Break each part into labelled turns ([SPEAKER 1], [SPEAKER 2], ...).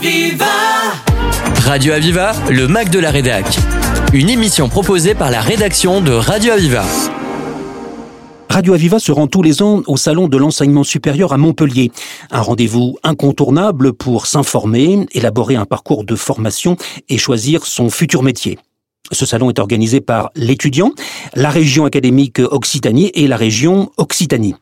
[SPEAKER 1] Aviva
[SPEAKER 2] Radio Aviva, le Mac de la Rédac. Une émission proposée par la rédaction de Radio Aviva.
[SPEAKER 3] Radio Aviva se rend tous les ans au Salon de l'enseignement supérieur à Montpellier. Un rendez-vous incontournable pour s'informer, élaborer un parcours de formation et choisir son futur métier. Ce salon est organisé par l'étudiant, la région académique Occitanie et la région Occitanie.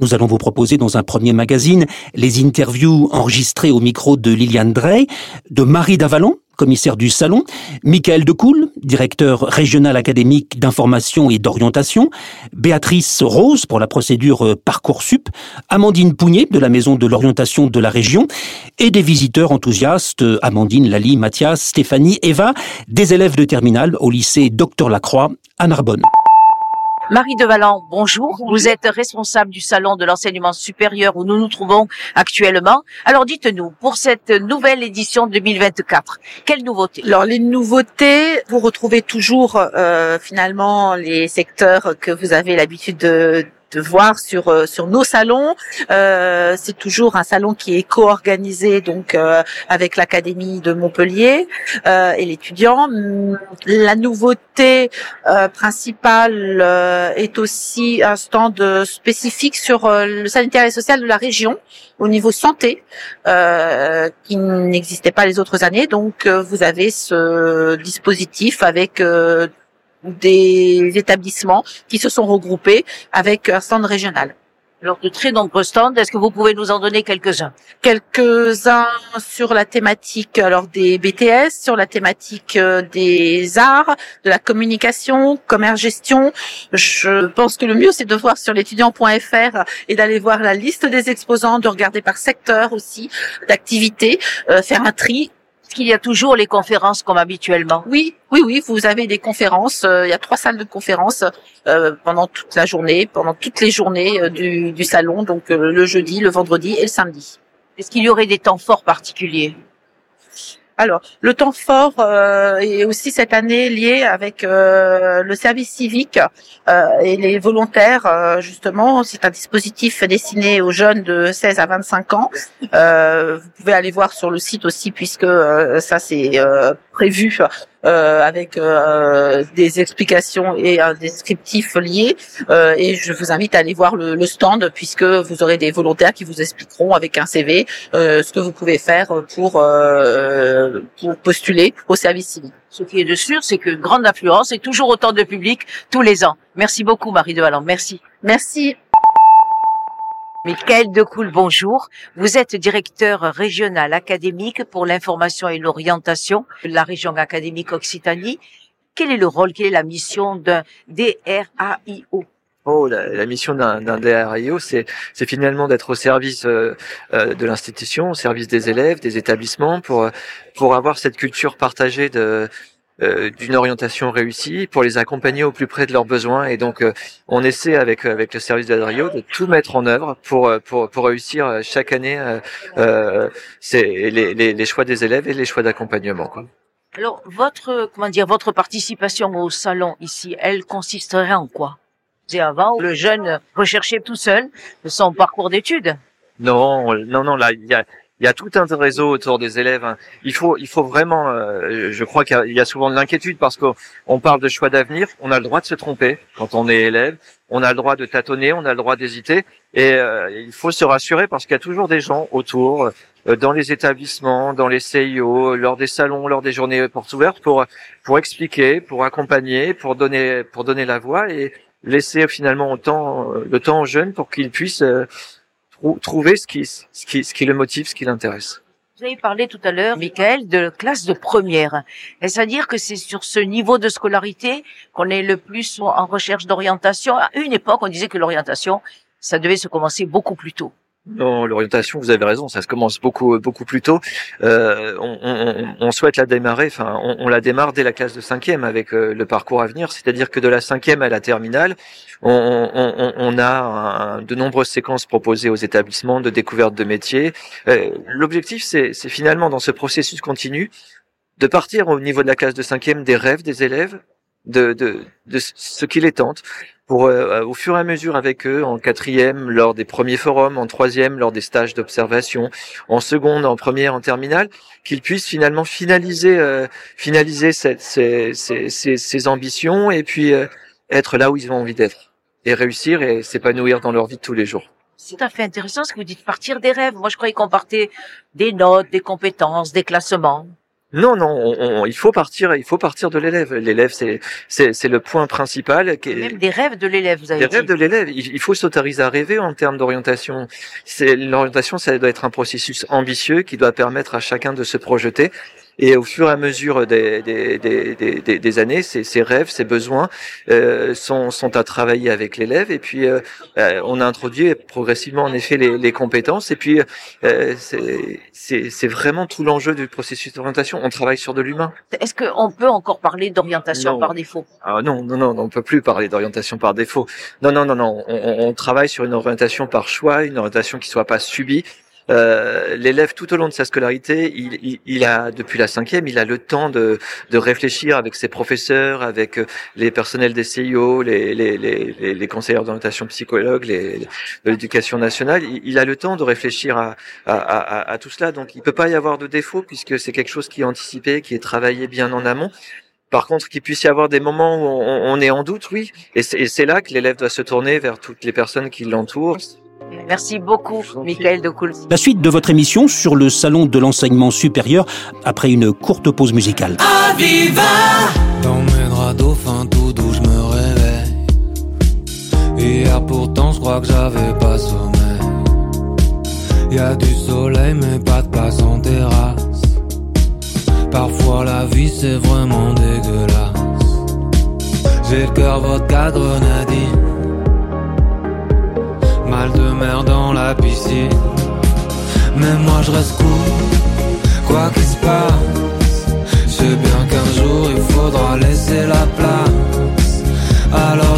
[SPEAKER 3] Nous allons vous proposer dans un premier magazine les interviews enregistrées au micro de Liliane Drey, de Marie Davalon, commissaire du salon, Michael Decoul, directeur régional académique d'information et d'orientation, Béatrice Rose pour la procédure Parcoursup, Amandine Pougnet de la maison de l'orientation de la région et des visiteurs enthousiastes Amandine, Lali, Mathias, Stéphanie, Eva, des élèves de terminale au lycée Docteur Lacroix à Narbonne.
[SPEAKER 4] Marie Devalan, bonjour. Vous êtes responsable du salon de l'enseignement supérieur où nous nous trouvons actuellement. Alors dites-nous, pour cette nouvelle édition 2024, quelles nouveautés
[SPEAKER 5] Alors les nouveautés, vous retrouvez toujours euh, finalement les secteurs que vous avez l'habitude de de voir sur euh, sur nos salons. Euh, c'est toujours un salon qui est co-organisé donc euh, avec l'académie de Montpellier euh, et l'étudiant. La nouveauté euh, principale est aussi un stand spécifique sur le sanitaire et social de la région au niveau santé qui n'existait pas les autres années. Donc vous avez ce dispositif avec des établissements qui se sont regroupés avec un stand régional.
[SPEAKER 4] Alors de très nombreux stands, est-ce que vous pouvez nous en donner quelques-uns?
[SPEAKER 5] Quelques-uns sur la thématique alors des BTS, sur la thématique euh, des arts, de la communication, commerce gestion. Je pense que le mieux c'est de voir sur l'étudiant.fr et d'aller voir la liste des exposants, de regarder par secteur aussi d'activité, euh, faire un tri
[SPEAKER 4] qu'il y a toujours les conférences comme habituellement?
[SPEAKER 5] Oui, oui, oui. Vous avez des conférences. Euh, il y a trois salles de conférences euh, pendant toute la journée, pendant toutes les journées euh, du, du, salon, donc le jeudi, le vendredi et le samedi.
[SPEAKER 4] Est-ce qu'il y aurait des temps forts particuliers?
[SPEAKER 5] Alors, le temps fort euh, est aussi cette année lié avec euh, le service civique euh, et les volontaires. Justement, c'est un dispositif destiné aux jeunes de 16 à 25 ans. Vous pouvez aller voir sur le site aussi, puisque ça c'est prévu euh, avec euh, des explications et un descriptif lié. Euh, et je vous invite à aller voir le, le, stand puisque vous aurez des volontaires qui vous expliqueront avec un CV euh, ce que vous pouvez faire pour, euh, pour postuler au service civique.
[SPEAKER 4] Ce qui est de sûr, c'est que grande affluence et toujours autant de public tous les ans. Merci beaucoup Marie de Valland. Merci.
[SPEAKER 5] Merci.
[SPEAKER 4] Michael Decoul, bonjour. Vous êtes directeur régional académique pour l'information et l'orientation de la région académique Occitanie. Quel est le rôle, quelle est la mission d'un DRAIO
[SPEAKER 6] Oh, la, mission d'un DRAIO, c'est finalement d'être au service euh, euh, de l'institution, au service des élèves, des établissements, pour pour avoir cette culture partagée de d'une orientation réussie pour les accompagner au plus près de leurs besoins et donc euh, on essaie avec avec le service d'Adrio de tout mettre en œuvre pour euh, pour pour réussir chaque année euh, c'est les, les, les choix des élèves et les choix d'accompagnement quoi.
[SPEAKER 4] Alors votre comment dire votre participation au salon ici elle consisterait en quoi? C'est avant le jeune recherchait tout seul son parcours d'études?
[SPEAKER 6] Non, non, non, là, il y a, il y a tout un réseau autour des élèves. Hein. Il faut, il faut vraiment. Euh, je crois qu'il y, a souvent de l'inquiétude parce qu'on parle de choix d'avenir. On a le droit de se tromper quand on est élève. On a le droit de tâtonner. On a le droit d'hésiter. Et euh, il faut se rassurer parce qu'il y a toujours des gens autour, euh, dans les établissements, dans les CIO, lors des salons, lors des journées portes ouvertes, pour pour expliquer, pour accompagner, pour donner, pour donner la voix et laisser finalement le temps aux jeunes pour qu'ils puissent trouver ce qui, ce qui le motive, ce qui l'intéresse.
[SPEAKER 4] Vous avez parlé tout à l'heure, Michael, de classe de première. Est-ce à dire que c'est sur ce niveau de scolarité qu'on est le plus en recherche d'orientation? À une époque, on disait que l'orientation, ça devait se commencer beaucoup plus tôt.
[SPEAKER 6] Non, l'orientation, vous avez raison, ça se commence beaucoup beaucoup plus tôt. Euh, on, on, on, souhaite la démarrer, enfin, on, on, la démarre dès la classe de cinquième avec euh, le parcours à venir, c'est-à-dire que de la cinquième à la terminale, on, a un, de nombreuses séquences proposées aux établissements de découverte de métiers. Euh, L'objectif, c'est finalement dans ce processus continu de partir au niveau de la classe de cinquième des rêves des élèves, de, de, de ce qui les tente, pour euh, au fur et à mesure avec eux, en quatrième lors des premiers forums, en troisième lors des stages d'observation, en seconde, en première, en terminale, qu'ils puissent finalement finaliser euh, finaliser cette, ces, ces, ces, ambitions et puis euh, être là où ils ont envie d'être et réussir et s'épanouir dans leur vie de tous les jours.
[SPEAKER 4] C'est tout à fait intéressant ce que vous dites, partir des rêves. Moi, je croyais qu'on partait des notes, des compétences, des classements.
[SPEAKER 6] Non, non, il faut partir, il faut partir de l'élève. L'élève, c'est c'est le point principal.
[SPEAKER 4] Qui Même des rêves de l'élève, vous avez
[SPEAKER 6] des rêves de l'élève. Il faut s'autoriser à rêver en termes d'orientation. C'est l'orientation, ça doit être un processus ambitieux qui doit permettre à chacun de se projeter et au fur et à mesure des, des, des, des, années, ces, ces, rêves, ces besoins euh, sont, sont à travailler avec l'élève. Et puis, euh, euh, on a introduit progressivement, en effet, les, les compétences. Et puis, euh, c'est vraiment tout l'enjeu du processus d'orientation. On travaille sur de l'humain.
[SPEAKER 4] Est-ce qu'on peut encore parler d'orientation par défaut?
[SPEAKER 6] Ah, Non, non, non, on peut plus parler d'orientation par défaut. Non, non, non, non. On, on travaille sur une orientation par choix, une orientation qui soit pas subie. Euh, l'élève tout au long de sa scolarité, il, il, a depuis la cinquième, il a le temps de, de réfléchir avec ses professeurs, avec euh, les personnels des CIO, les, les, les, les conseillers d'orientation psychologue, les, de l'éducation nationale. Il, a le temps de réfléchir à, à, à, à, tout cela. Donc, il peut pas y avoir de défaut puisque c'est quelque chose qui est anticipé, qui est travaillé bien en amont. Par contre, qu'il puisse y avoir des moments où on, on est en doute, oui. Et c'est là que l'élève doit se tourner vers toutes les personnes qui l'entourent
[SPEAKER 4] Merci beaucoup, Michael de Coul.
[SPEAKER 3] La suite de votre émission sur le salon de l'enseignement supérieur après une courte pause musicale.
[SPEAKER 1] Aviva Dans mes draps dauphins tout doux, je me réveille. Hier pourtant, je crois que j'avais pas sommeil. Y a du soleil, mais pas de place en terrasse. Parfois la vie c'est vraiment dégueulasse. J'ai le cœur vodka grenadine de mer dans la piscine. Mais moi je reste cool, quoi qu'il se passe. Je bien qu'un jour il faudra laisser la place. Alors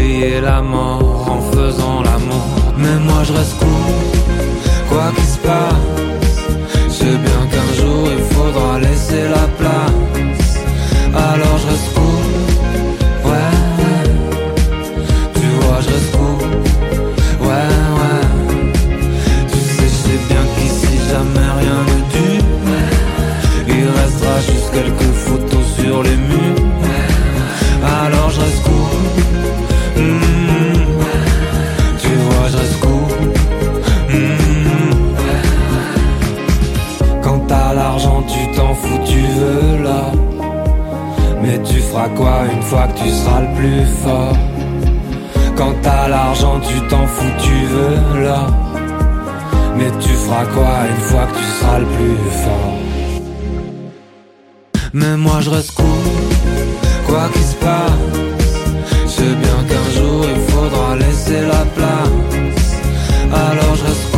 [SPEAKER 1] Oublier la mort en faisant l'amour. Mais moi je reste cool, quoi qu'il se passe C'est bien qu'un jour il faudra laisser la place feras quoi une fois que tu seras le plus fort? Quand t'as l'argent tu t'en fous, tu veux là Mais tu feras quoi une fois que tu seras le plus fort? Mais moi je reste cool, quoi qu'il se passe. Je bien qu'un jour il faudra laisser la place. Alors je reste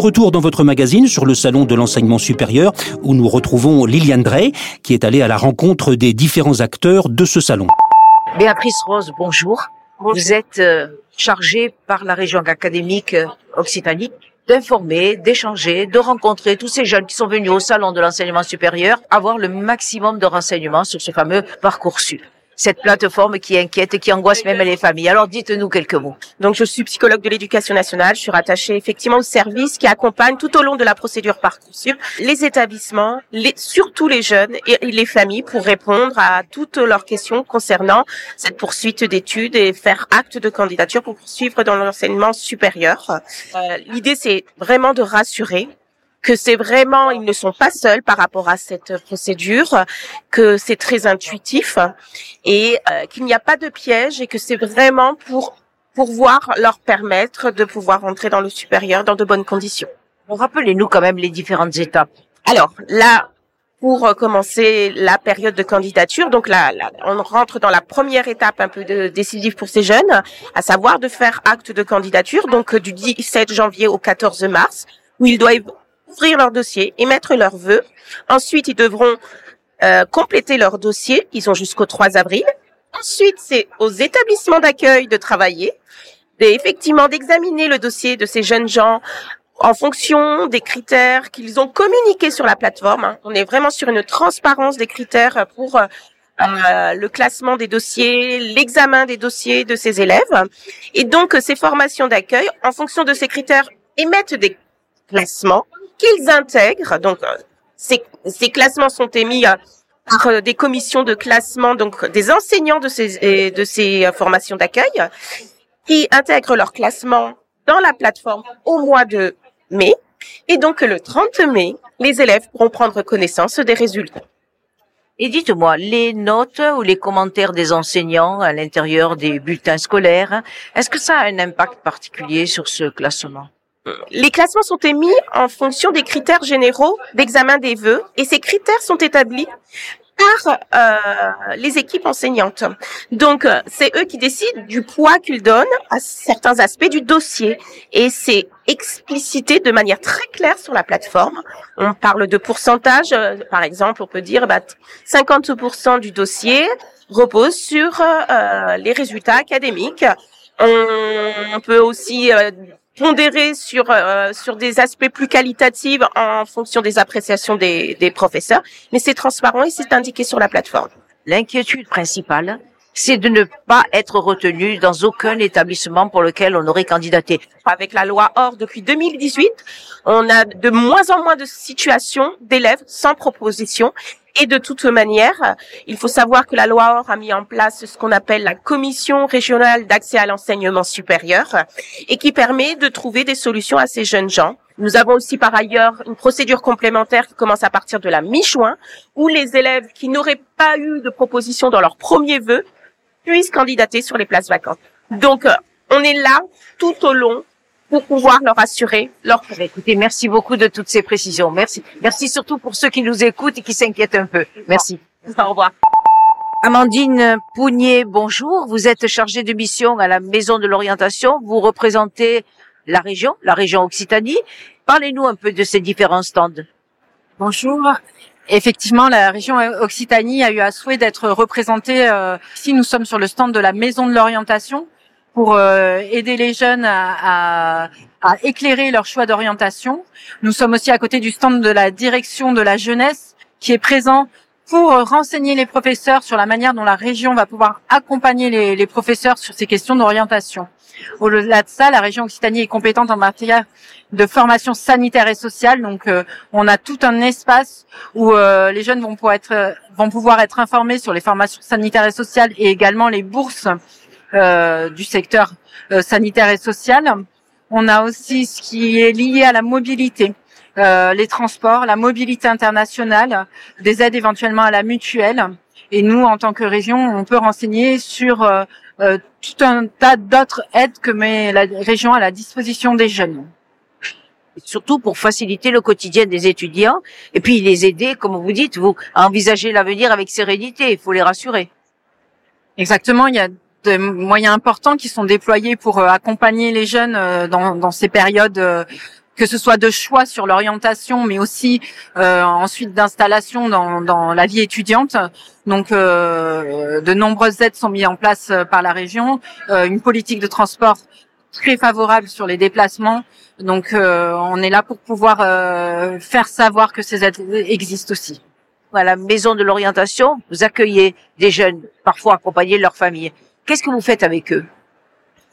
[SPEAKER 3] retour dans votre magazine sur le salon de l'enseignement supérieur où nous retrouvons Liliane Drey qui est allée à la rencontre des différents acteurs de ce salon.
[SPEAKER 4] Béatrice Rose, bonjour. Vous êtes euh, chargé par la région académique euh, Occitanie d'informer, d'échanger, de rencontrer tous ces jeunes qui sont venus au salon de l'enseignement supérieur, avoir le maximum de renseignements sur ce fameux parcours sup cette plateforme qui inquiète et qui angoisse même les familles. Alors dites-nous quelques mots.
[SPEAKER 7] Donc je suis psychologue de l'éducation nationale, je suis rattachée effectivement au service qui accompagne tout au long de la procédure Parcoursup les établissements, les, surtout les jeunes et les familles pour répondre à toutes leurs questions concernant cette poursuite d'études et faire acte de candidature pour poursuivre dans l'enseignement supérieur. Euh, L'idée c'est vraiment de rassurer que c'est vraiment, ils ne sont pas seuls par rapport à cette procédure, que c'est très intuitif et euh, qu'il n'y a pas de piège et que c'est vraiment pour pouvoir leur permettre de pouvoir entrer dans le supérieur dans de bonnes conditions.
[SPEAKER 4] Rappelez-nous quand même les différentes étapes.
[SPEAKER 7] Alors là, pour commencer la période de candidature. Donc là, là, on rentre dans la première étape un peu de, décisive pour ces jeunes, à savoir de faire acte de candidature, donc du 17 janvier au 14 mars, où ils doivent ouvrir leur dossier, émettre leurs vœux. Ensuite, ils devront euh, compléter leur dossier. Ils ont jusqu'au 3 avril. Ensuite, c'est aux établissements d'accueil de travailler, et effectivement d'examiner le dossier de ces jeunes gens en fonction des critères qu'ils ont communiqués sur la plateforme. Hein. On est vraiment sur une transparence des critères pour euh, le classement des dossiers, l'examen des dossiers de ces élèves. Et donc, ces formations d'accueil, en fonction de ces critères, émettent des classements qu'ils intègrent. Donc, euh, ces, classements sont émis euh, par euh, des commissions de classement, donc des enseignants de ces, de ces formations d'accueil, qui intègrent leur classement dans la plateforme au mois de mai. Et donc, le 30 mai, les élèves pourront prendre connaissance des résultats.
[SPEAKER 4] Et dites-moi, les notes ou les commentaires des enseignants à l'intérieur des bulletins scolaires, est-ce que ça a un impact particulier sur ce classement?
[SPEAKER 7] Les classements sont émis en fonction des critères généraux d'examen des vœux et ces critères sont établis par euh, les équipes enseignantes. Donc, euh, c'est eux qui décident du poids qu'ils donnent à certains aspects du dossier. Et c'est explicité de manière très claire sur la plateforme. On parle de pourcentage. Euh, par exemple, on peut dire bah, 50% du dossier repose sur les résultats académiques. On peut aussi pondérer sur euh, sur des aspects plus qualitatifs en fonction des appréciations des, des professeurs, mais c'est transparent et c'est indiqué sur la plateforme.
[SPEAKER 4] L'inquiétude principale, c'est de ne pas être retenu dans aucun établissement pour lequel on aurait candidaté.
[SPEAKER 7] Avec la loi OR depuis 2018, on a de moins en moins de situations d'élèves sans proposition et de toute manière, il faut savoir que la loi OR a mis en place ce qu'on appelle la commission régionale d'accès à l'enseignement supérieur et qui permet de trouver des solutions à ces jeunes gens. Nous avons aussi par ailleurs une procédure complémentaire qui commence à partir de la mi-juin où les élèves qui n'auraient pas eu de proposition dans leur premier vœu puissent candidater sur les places vacantes. Donc, euh, on est là tout au long pour pouvoir leur assurer leur
[SPEAKER 4] Écoutez, merci beaucoup de toutes ces précisions. Merci. Merci surtout pour ceux qui nous écoutent et qui s'inquiètent un peu. Merci.
[SPEAKER 7] Au revoir.
[SPEAKER 4] Amandine Pougnier, bonjour. Vous êtes chargée de mission à la Maison de l'Orientation. Vous représentez la région, la région Occitanie. Parlez-nous un peu de ces différents stands.
[SPEAKER 8] Bonjour. Effectivement, la région Occitanie a eu à souhait d'être représentée. Euh, ici, nous sommes sur le stand de la Maison de l'Orientation pour euh, aider les jeunes à, à, à éclairer leur choix d'orientation. Nous sommes aussi à côté du stand de la direction de la jeunesse qui est présent pour renseigner les professeurs sur la manière dont la région va pouvoir accompagner les, les professeurs sur ces questions d'orientation. Au-delà de ça, la région Occitanie est compétente en matière de formation sanitaire et sociale. Donc, euh, on a tout un espace où euh, les jeunes vont pouvoir être vont pouvoir être informés sur les formations sanitaires et sociales et également les bourses du secteur euh, sanitaire et social. On a aussi ce qui est lié à la mobilité. Euh, les transports, la mobilité internationale, des aides éventuellement à la mutuelle. Et nous, en tant que région, on peut renseigner sur euh, tout un tas d'autres aides que met la région à la disposition des jeunes.
[SPEAKER 4] Surtout pour faciliter le quotidien des étudiants et puis les aider, comme vous dites, vous à envisager l'avenir avec sérénité. Il faut les rassurer.
[SPEAKER 8] Exactement. Il y a de moyens importants qui sont déployés pour euh, accompagner les jeunes euh, dans, dans ces périodes euh, que ce soit de choix sur l'orientation, mais aussi euh, ensuite d'installation dans, dans la vie étudiante. Donc, euh, de nombreuses aides sont mises en place par la région, euh, une politique de transport très favorable sur les déplacements. Donc, on est là pour pouvoir faire savoir que ces aides existent aussi.
[SPEAKER 4] À la maison de l'orientation, vous accueillez des jeunes, parfois accompagnés de leur famille. Qu'est-ce que vous faites avec eux?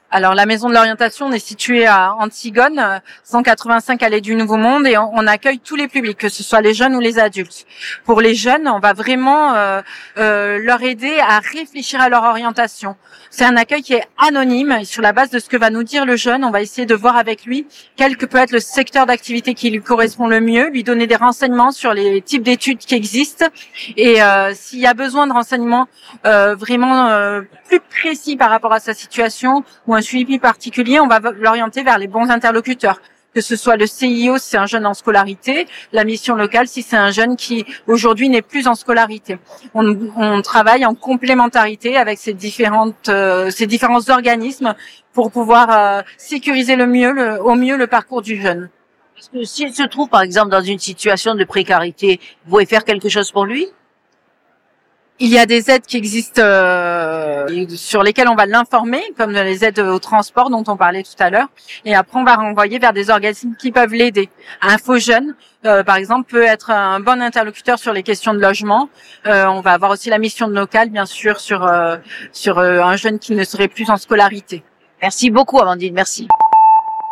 [SPEAKER 8] Alors la maison de l'orientation on est située à Antigone, euh, 185 allée du Nouveau Monde, et on, accueille tous les publics, que ce soit les jeunes ou les adultes. Pour les jeunes, on va vraiment euh, euh, leur aider à réfléchir à leur orientation. C'est un accueil qui est anonyme, et sur la base de ce que va nous dire le jeune, on va essayer de voir avec lui quel que peut être le secteur d'activité qui lui correspond le mieux, lui donner des renseignements sur les types d'études qui existent, et euh, s'il y a besoin de renseignements euh, vraiment euh, plus précis par rapport à sa situation un suivi particulier, on va l'orienter vers les bons interlocuteurs. Que ce soit le CIO si c'est un jeune en scolarité, la mission locale si c'est un jeune qui aujourd'hui n'est plus en scolarité. On, on travaille en complémentarité avec ces différentes euh, ces différents organismes pour pouvoir euh, sécuriser le mieux le, au mieux le parcours du jeune.
[SPEAKER 4] Parce que s'il se trouve, par exemple, dans une situation de précarité, vous pouvez faire quelque chose pour lui?
[SPEAKER 8] Il y a des aides qui existent euh, sur lesquelles on va l'informer, comme les aides au transport dont on parlait tout à l'heure. Et après, on va renvoyer vers des organismes qui peuvent l'aider. Info Jeune, euh, par exemple, peut être un bon interlocuteur sur les questions de logement. Euh, on va avoir aussi la mission de local, bien sûr, sur euh, sur euh, un jeune qui ne serait plus en scolarité.
[SPEAKER 4] Merci beaucoup, Amandine. Merci.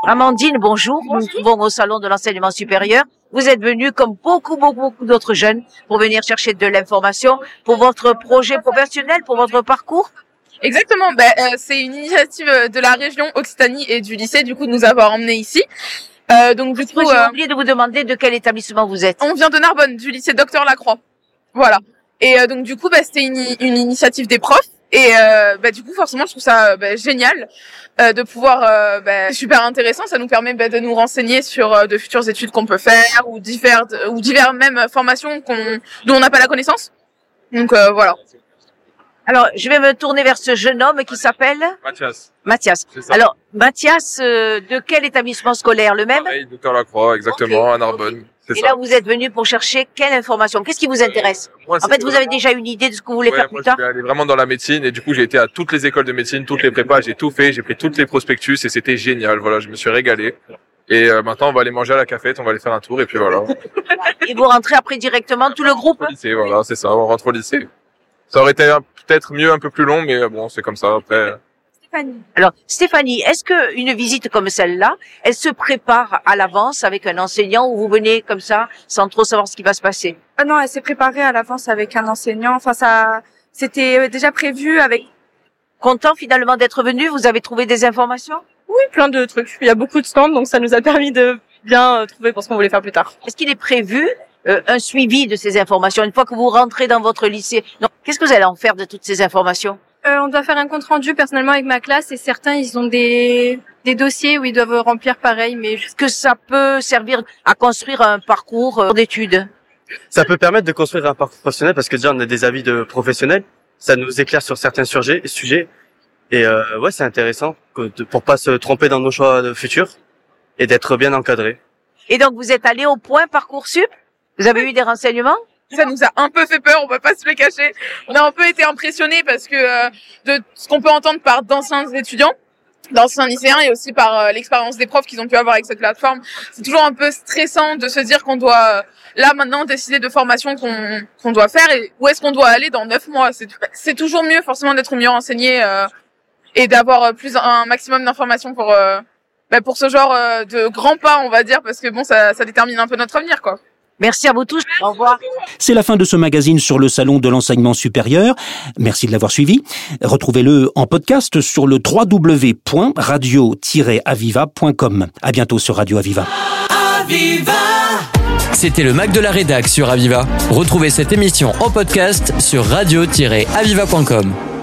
[SPEAKER 4] Amandine, bonjour. Nous nous trouvons au salon de l'enseignement supérieur. Vous êtes venue, comme beaucoup, beaucoup, beaucoup d'autres jeunes, pour venir chercher de l'information pour votre projet professionnel, pour votre parcours.
[SPEAKER 9] Exactement, ben, euh, c'est une initiative euh, de la région Occitanie et du lycée, du coup, de nous avoir emmenés ici. Euh, donc du coup,
[SPEAKER 4] J'ai
[SPEAKER 9] euh,
[SPEAKER 4] oublié de vous demander de quel établissement vous êtes?
[SPEAKER 9] on vient de Narbonne, du lycée Docteur Lacroix. Voilà. Et euh, donc du coup, bah, c'était une, une initiative des profs. Et euh, bah, du coup, forcément, je trouve ça euh, bah, génial euh, de pouvoir, euh, bah, super intéressant. Ça nous permet bah, de nous renseigner sur euh, de futures études qu'on peut faire ou divers ou divers même formations qu'on dont on n'a pas la connaissance. Donc euh, voilà.
[SPEAKER 4] Alors, je vais me tourner vers ce jeune homme qui s'appelle
[SPEAKER 10] Mathias,
[SPEAKER 4] Mathias. Alors, Mathias, euh, de quel établissement scolaire? Le même?
[SPEAKER 10] Pareil, Docteur Lacroix, exactement, à Narbonne.
[SPEAKER 4] Et
[SPEAKER 10] ça.
[SPEAKER 4] là, vous êtes venu pour chercher quelle information? Qu'est-ce qui vous intéresse?
[SPEAKER 10] Moi,
[SPEAKER 4] En fait, vous avez déjà une idée de ce que vous voulez
[SPEAKER 10] Ouais,
[SPEAKER 4] faire
[SPEAKER 10] moi,
[SPEAKER 4] plus tard
[SPEAKER 10] je aller vraiment dans la médecine et du coup, j'ai été à toutes les écoles de médecine, toutes les prépas, j'ai tout fait, j'ai pris toutes les prospectus et c'était génial. Voilà, je me suis régalé. Et euh, maintenant, on va aller manger à la cafette, on va aller faire un tour et puis voilà.
[SPEAKER 4] Et vous rentrez après directement tout le groupe
[SPEAKER 10] Au lycée, voilà, c'est ça, on rentre au lycée. Ça aurait été peut-être mieux un peu plus long, mais euh, bon, c'est comme ça. Après,
[SPEAKER 4] Alors, Stéphanie, est-ce que une visite comme celle-là, elle se prépare à l'avance avec un enseignant ou vous venez comme ça sans trop savoir ce qui va se passer?
[SPEAKER 11] Ah non, elle s'est préparée à l'avance avec un enseignant. Enfin, ça, c'était euh, déjà prévu avec
[SPEAKER 4] Content finalement d'être venu? Vous avez trouvé des informations?
[SPEAKER 11] Oui, plein de trucs. Il y a beaucoup de stands, donc ça nous a permis de bien euh, trouver pour ce qu'on voulait faire plus tard.
[SPEAKER 4] Est-ce qu'il est prévu euh, un suivi de ces informations? Une fois que vous rentrez dans votre lycée Non. Qu'est-ce que vous allez en faire de toutes ces informations?
[SPEAKER 11] Euh, on doit faire un compte rendu personnellement avec ma classe et certains, ils ont des, des dossiers où ils doivent remplir pareil, mais
[SPEAKER 4] Est-ce que ça peut servir à construire un parcours euh, d'études?
[SPEAKER 12] Ça peut permettre de construire un parcours professionnel parce que déjà on a des avis de professionnels, ça nous éclaire sur certains sujets, sujets. Et euh, ouais c'est intéressant que de- pour pas se tromper dans nos choix de futurs et d'être bien encadré.
[SPEAKER 4] Et donc vous êtes allé au point Parcoursup? Vous avez eu des renseignements?
[SPEAKER 9] Ça nous a un peu fait peur, on va pas se le cacher. On a un peu été impressionnés parce que euh, de ce qu'on peut entendre par d'anciens étudiants, d'anciens lycéens et aussi par euh, l'expérience des profs qu'ils ont pu avoir avec cette plateforme, c'est toujours un peu stressant de se dire qu'on doit euh, là maintenant décider de formation qu'on qu'on doit faire et où est-ce qu'on doit aller dans neuf mois. C'est c'est toujours mieux forcément d'être mieux renseigné euh, et d'avoir plus un maximum d'informations pour bah, pour ce genre de grands pas, on va dire, parce que bon, ça, ça détermine un peu notre avenir, quoi.
[SPEAKER 4] Merci à vous tous. Au revoir.
[SPEAKER 3] C'est la fin de ce magazine sur le salon de l'enseignement supérieur. Merci de l'avoir suivi. Retrouvez-le en podcast sur le www.radio-aviva.com. À bientôt sur Radio Aviva.
[SPEAKER 2] C'était le Mac de la Rédac sur Aviva. Retrouvez cette émission en podcast sur radio-aviva.com.